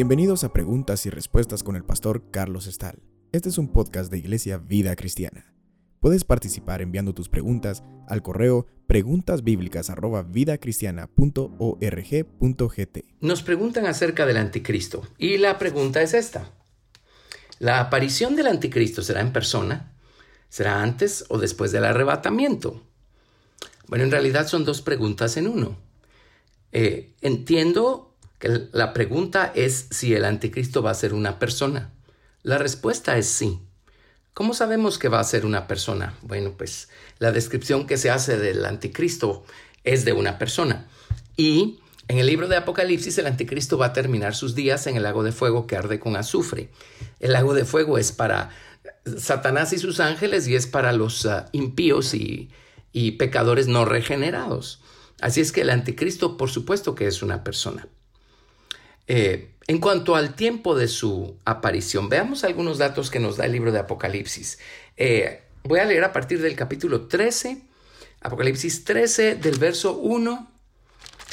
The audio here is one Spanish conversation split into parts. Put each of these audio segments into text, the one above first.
Bienvenidos a Preguntas y Respuestas con el pastor Carlos Estal. Este es un podcast de Iglesia Vida Cristiana. Puedes participar enviando tus preguntas al correo preguntasbiblicas@vidacristiana.org.gt. Nos preguntan acerca del anticristo y la pregunta es esta. ¿La aparición del anticristo será en persona? ¿Será antes o después del arrebatamiento? Bueno, en realidad son dos preguntas en uno. Eh, entiendo que la pregunta es si el anticristo va a ser una persona. La respuesta es sí. ¿Cómo sabemos que va a ser una persona? Bueno, pues la descripción que se hace del anticristo es de una persona. Y en el libro de Apocalipsis el anticristo va a terminar sus días en el lago de fuego que arde con azufre. El lago de fuego es para Satanás y sus ángeles y es para los ah, impíos y, y pecadores no regenerados. Así es que el anticristo por supuesto que es una persona. Eh, en cuanto al tiempo de su aparición, veamos algunos datos que nos da el libro de Apocalipsis. Eh, voy a leer a partir del capítulo 13, Apocalipsis 13, del verso 1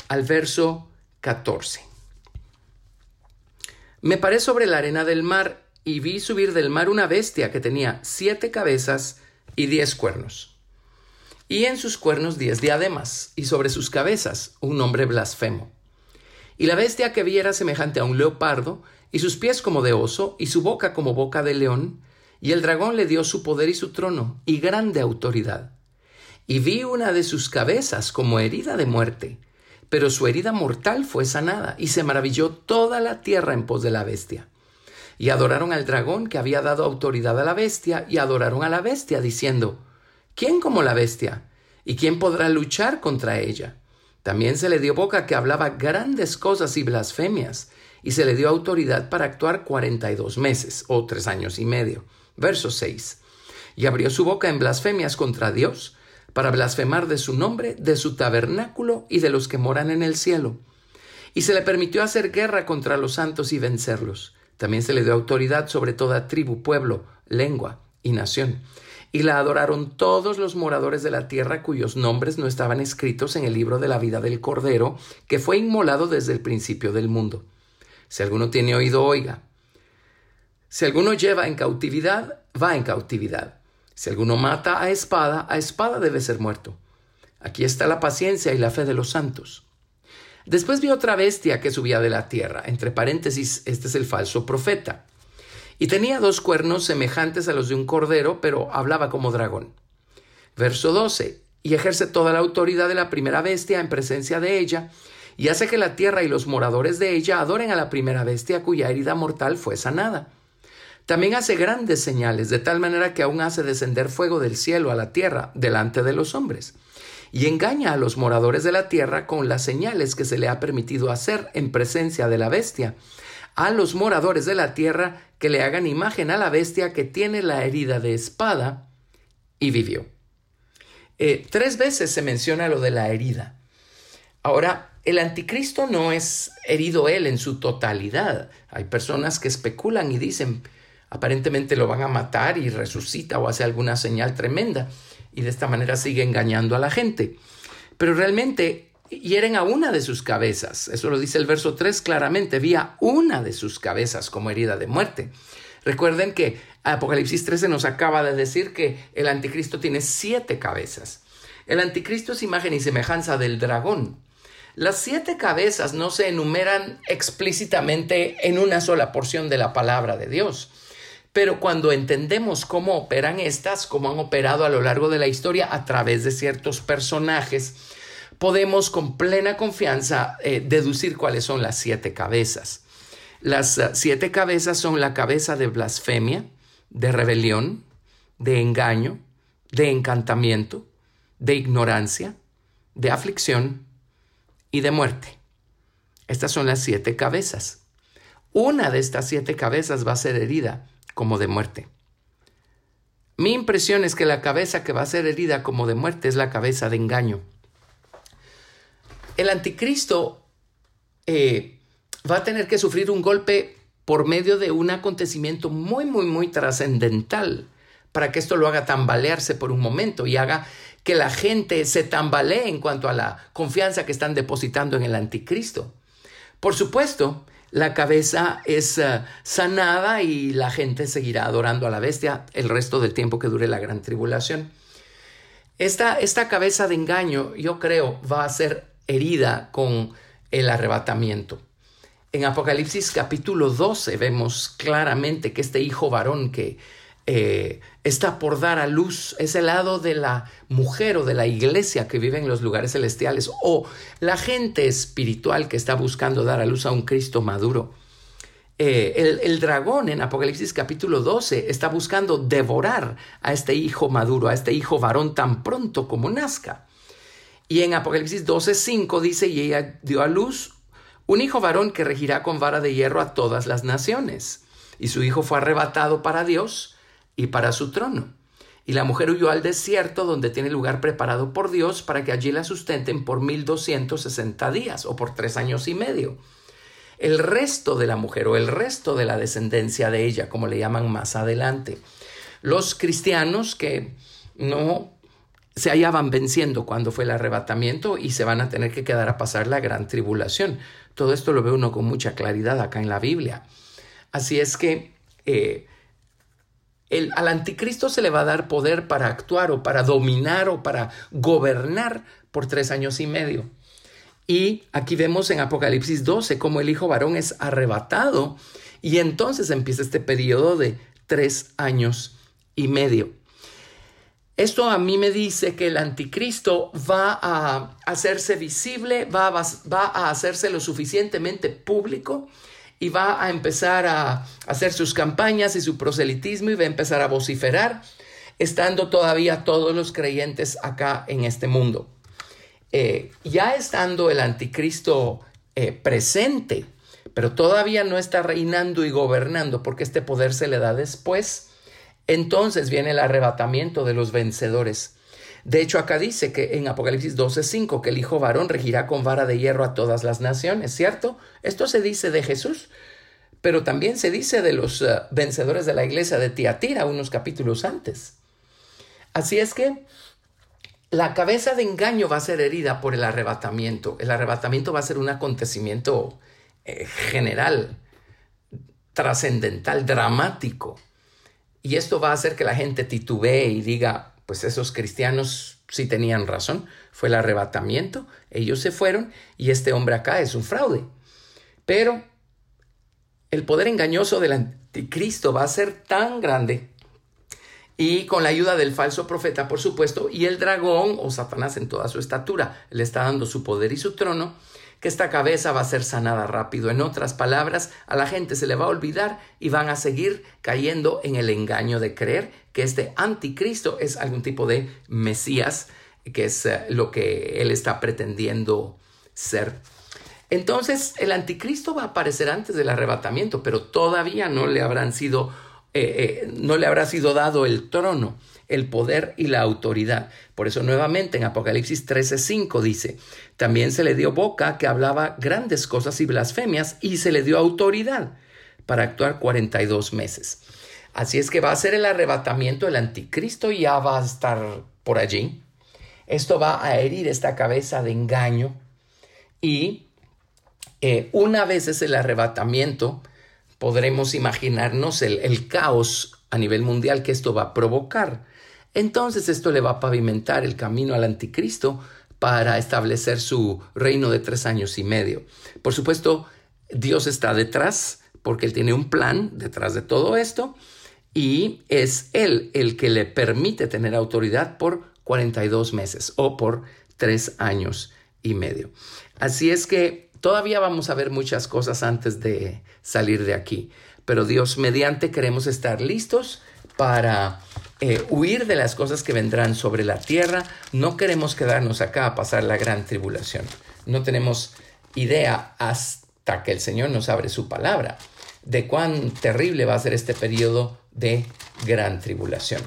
al verso 14. Me paré sobre la arena del mar y vi subir del mar una bestia que tenía siete cabezas y diez cuernos. Y en sus cuernos diez diademas, y sobre sus cabezas un nombre blasfemo. Y la bestia que vi era semejante a un leopardo, y sus pies como de oso, y su boca como boca de león, y el dragón le dio su poder y su trono, y grande autoridad. Y vi una de sus cabezas como herida de muerte, pero su herida mortal fue sanada, y se maravilló toda la tierra en pos de la bestia. Y adoraron al dragón que había dado autoridad a la bestia, y adoraron a la bestia, diciendo, ¿quién como la bestia? ¿Y quién podrá luchar contra ella? También se le dio boca que hablaba grandes cosas y blasfemias, y se le dio autoridad para actuar cuarenta y dos meses, o tres años y medio. Verso 6. Y abrió su boca en blasfemias contra Dios, para blasfemar de su nombre, de su tabernáculo y de los que moran en el cielo. Y se le permitió hacer guerra contra los santos y vencerlos. También se le dio autoridad sobre toda tribu, pueblo, lengua y nación y la adoraron todos los moradores de la tierra cuyos nombres no estaban escritos en el libro de la vida del Cordero, que fue inmolado desde el principio del mundo. Si alguno tiene oído, oiga. Si alguno lleva en cautividad, va en cautividad. Si alguno mata a espada, a espada debe ser muerto. Aquí está la paciencia y la fe de los santos. Después vi otra bestia que subía de la tierra. Entre paréntesis, este es el falso profeta y tenía dos cuernos semejantes a los de un cordero, pero hablaba como dragón. Verso 12. Y ejerce toda la autoridad de la primera bestia en presencia de ella, y hace que la tierra y los moradores de ella adoren a la primera bestia cuya herida mortal fue sanada. También hace grandes señales, de tal manera que aún hace descender fuego del cielo a la tierra delante de los hombres, y engaña a los moradores de la tierra con las señales que se le ha permitido hacer en presencia de la bestia, a los moradores de la tierra que le hagan imagen a la bestia que tiene la herida de espada y vivió. Eh, tres veces se menciona lo de la herida. Ahora, el anticristo no es herido él en su totalidad. Hay personas que especulan y dicen, aparentemente lo van a matar y resucita o hace alguna señal tremenda y de esta manera sigue engañando a la gente. Pero realmente hieren a una de sus cabezas. Eso lo dice el verso 3 claramente. Vía una de sus cabezas como herida de muerte. Recuerden que Apocalipsis 13 nos acaba de decir que el anticristo tiene siete cabezas. El anticristo es imagen y semejanza del dragón. Las siete cabezas no se enumeran explícitamente en una sola porción de la palabra de Dios. Pero cuando entendemos cómo operan estas, cómo han operado a lo largo de la historia a través de ciertos personajes, podemos con plena confianza eh, deducir cuáles son las siete cabezas. Las eh, siete cabezas son la cabeza de blasfemia, de rebelión, de engaño, de encantamiento, de ignorancia, de aflicción y de muerte. Estas son las siete cabezas. Una de estas siete cabezas va a ser herida como de muerte. Mi impresión es que la cabeza que va a ser herida como de muerte es la cabeza de engaño el anticristo eh, va a tener que sufrir un golpe por medio de un acontecimiento muy, muy, muy trascendental para que esto lo haga tambalearse por un momento y haga que la gente se tambalee en cuanto a la confianza que están depositando en el anticristo. Por supuesto, la cabeza es eh, sanada y la gente seguirá adorando a la bestia el resto del tiempo que dure la gran tribulación. Esta, esta cabeza de engaño, yo creo, va a ser herida con el arrebatamiento. En Apocalipsis capítulo 12 vemos claramente que este hijo varón que eh, está por dar a luz, es el lado de la mujer o de la iglesia que vive en los lugares celestiales o la gente espiritual que está buscando dar a luz a un Cristo maduro. Eh, el, el, dragón en Apocalipsis capítulo 12 está buscando devorar a este hijo maduro, a este hijo varón tan pronto como nazca. Y en Apocalipsis 12, 5 dice, y ella dio a luz un hijo varón que regirá con vara de hierro a todas las naciones. Y su hijo fue arrebatado para Dios y para su trono. Y la mujer huyó al desierto donde tiene lugar preparado por Dios para que allí la sustenten por mil doscientos sesenta días o por tres años y medio. El resto de la mujer o el resto de la descendencia de ella, como le llaman más adelante. Los cristianos que no se hallaban venciendo cuando fue el arrebatamiento y se van a tener que quedar a pasar la gran tribulación. Todo esto lo ve uno con mucha claridad acá en la Biblia. Así es que eh, el, al anticristo se le va a dar poder para actuar o para dominar o para gobernar por tres años y medio. Y aquí vemos en Apocalipsis 12 cómo el hijo varón es arrebatado y entonces empieza este periodo de tres años y medio. Esto a mí me dice que el anticristo va a hacerse visible, va va a hacerse lo suficientemente público y va a empezar a hacer sus campañas y su proselitismo y va a empezar a vociferar, estando todavía todos los creyentes acá en este mundo. Eh, ya estando el anticristo eh, presente, pero todavía no está reinando y gobernando porque este poder se le da después, entonces viene el arrebatamiento de los vencedores. De hecho, acá dice que en Apocalipsis 12:5 que el Hijo varón regirá con vara de hierro a todas las naciones, ¿cierto? Esto se dice de Jesús, pero también se dice de los eh, vencedores de la iglesia de Tiatira unos capítulos antes. Así es que la cabeza de engaño va a ser herida por el arrebatamiento. El arrebatamiento va a ser un acontecimiento eh, general, trascendental, dramático. Y esto va a hacer que la gente titubee y diga, pues esos cristianos sí tenían razón, fue el arrebatamiento, ellos se fueron y este hombre acá es un fraude. Pero el poder engañoso del anticristo va a ser tan grande y con la ayuda del falso profeta, por supuesto, y el dragón o Satanás en toda su estatura, le está dando su poder y su trono, que esta cabeza va a ser sanada rápido. En otras palabras, a la gente se le va a olvidar y van a seguir cayendo en el engaño de creer que este anticristo es algún tipo de Mesías, que es eh, lo que él está pretendiendo ser. Entonces, el anticristo va a aparecer antes del arrebatamiento, pero todavía no le habrán sido, eh, eh, no le habrá sido dado el trono el poder y la autoridad. Por eso nuevamente en Apocalipsis 13:5 dice, también se le dio boca que hablaba grandes cosas y blasfemias y se le dio autoridad para actuar 42 meses. Así es que va a ser el arrebatamiento, el anticristo ya va a estar por allí. Esto va a herir esta cabeza de engaño y eh, una vez es el arrebatamiento, podremos imaginarnos el caos a nivel mundial que esto va a provocar entonces esto le va a pavimentar el camino al anticristo para establecer su reino de tres años y medio. Por supuesto, Dios está detrás porque Él tiene un plan detrás de todo esto y es Él el que le permite tener autoridad por 42 meses o por tres años y medio. Así es que todavía vamos a ver muchas cosas antes de salir de aquí, pero Dios mediante queremos estar listos para eh, huir de las cosas que vendrán sobre la tierra. No queremos quedarnos acá a pasar la gran tribulación. No tenemos idea hasta que el Señor nos abre su palabra de cuán terrible va a ser este periodo de gran tribulación.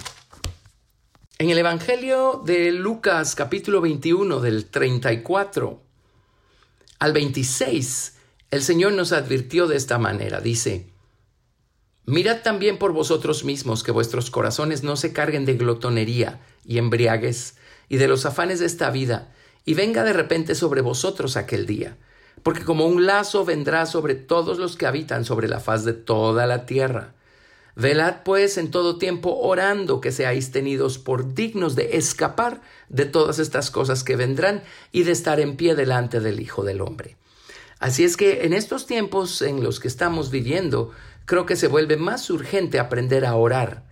En el Evangelio de Lucas capítulo 21 del 34 al 26, el Señor nos advirtió de esta manera. Dice, Mirad también por vosotros mismos que vuestros corazones no se carguen de glotonería y embriaguez y de los afanes de esta vida, y venga de repente sobre vosotros aquel día, porque como un lazo vendrá sobre todos los que habitan sobre la faz de toda la tierra. Velad pues en todo tiempo orando que seáis tenidos por dignos de escapar de todas estas cosas que vendrán y de estar en pie delante del Hijo del Hombre. Así es que en estos tiempos en los que estamos viviendo, creo que se vuelve más urgente aprender a orar,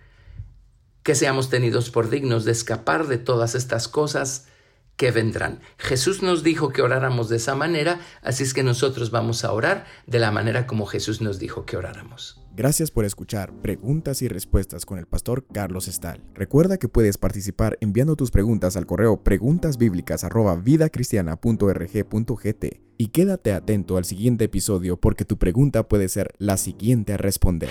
que seamos tenidos por dignos de escapar de todas estas cosas que vendrán. Jesús nos dijo que oráramos de esa manera, así es que nosotros vamos a orar de la manera como Jesús nos dijo que oráramos. Gracias por escuchar Preguntas y Respuestas con el pastor Carlos Estal. Recuerda que puedes participar enviando tus preguntas al correo preguntasbiblicas@vidacristiana.rg.gt y quédate atento al siguiente episodio porque tu pregunta puede ser la siguiente a responder.